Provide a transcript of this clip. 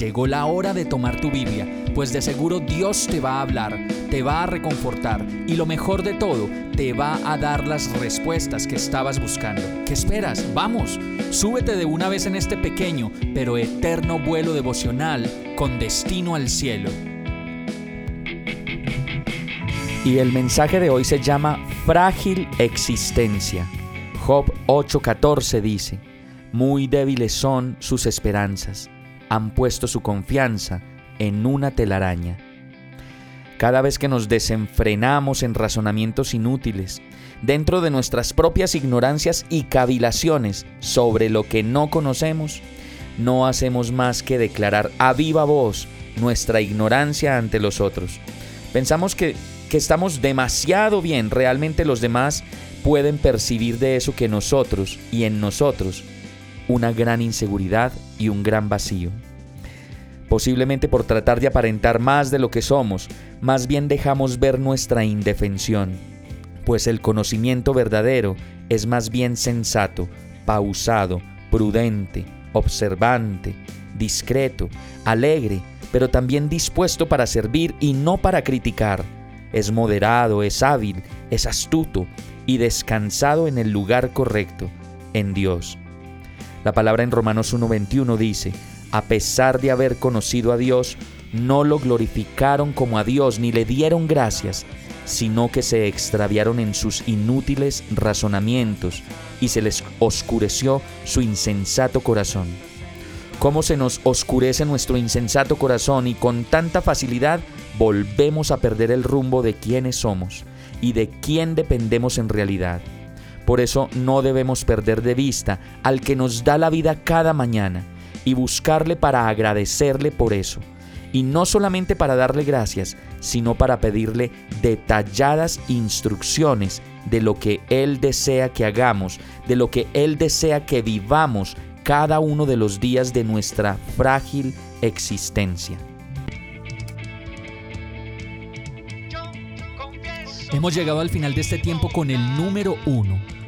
Llegó la hora de tomar tu Biblia, pues de seguro Dios te va a hablar, te va a reconfortar y lo mejor de todo, te va a dar las respuestas que estabas buscando. ¿Qué esperas? Vamos, súbete de una vez en este pequeño pero eterno vuelo devocional con destino al cielo. Y el mensaje de hoy se llama Frágil Existencia. Job 8:14 dice, Muy débiles son sus esperanzas han puesto su confianza en una telaraña. Cada vez que nos desenfrenamos en razonamientos inútiles, dentro de nuestras propias ignorancias y cavilaciones sobre lo que no conocemos, no hacemos más que declarar a viva voz nuestra ignorancia ante los otros. Pensamos que, que estamos demasiado bien, realmente los demás pueden percibir de eso que nosotros y en nosotros una gran inseguridad y un gran vacío. Posiblemente por tratar de aparentar más de lo que somos, más bien dejamos ver nuestra indefensión, pues el conocimiento verdadero es más bien sensato, pausado, prudente, observante, discreto, alegre, pero también dispuesto para servir y no para criticar. Es moderado, es hábil, es astuto y descansado en el lugar correcto, en Dios. La palabra en Romanos 1.21 dice, a pesar de haber conocido a Dios, no lo glorificaron como a Dios ni le dieron gracias, sino que se extraviaron en sus inútiles razonamientos y se les oscureció su insensato corazón. ¿Cómo se nos oscurece nuestro insensato corazón y con tanta facilidad volvemos a perder el rumbo de quiénes somos y de quién dependemos en realidad? Por eso no debemos perder de vista al que nos da la vida cada mañana y buscarle para agradecerle por eso. Y no solamente para darle gracias, sino para pedirle detalladas instrucciones de lo que Él desea que hagamos, de lo que Él desea que vivamos cada uno de los días de nuestra frágil existencia. Hemos llegado al final de este tiempo con el número uno.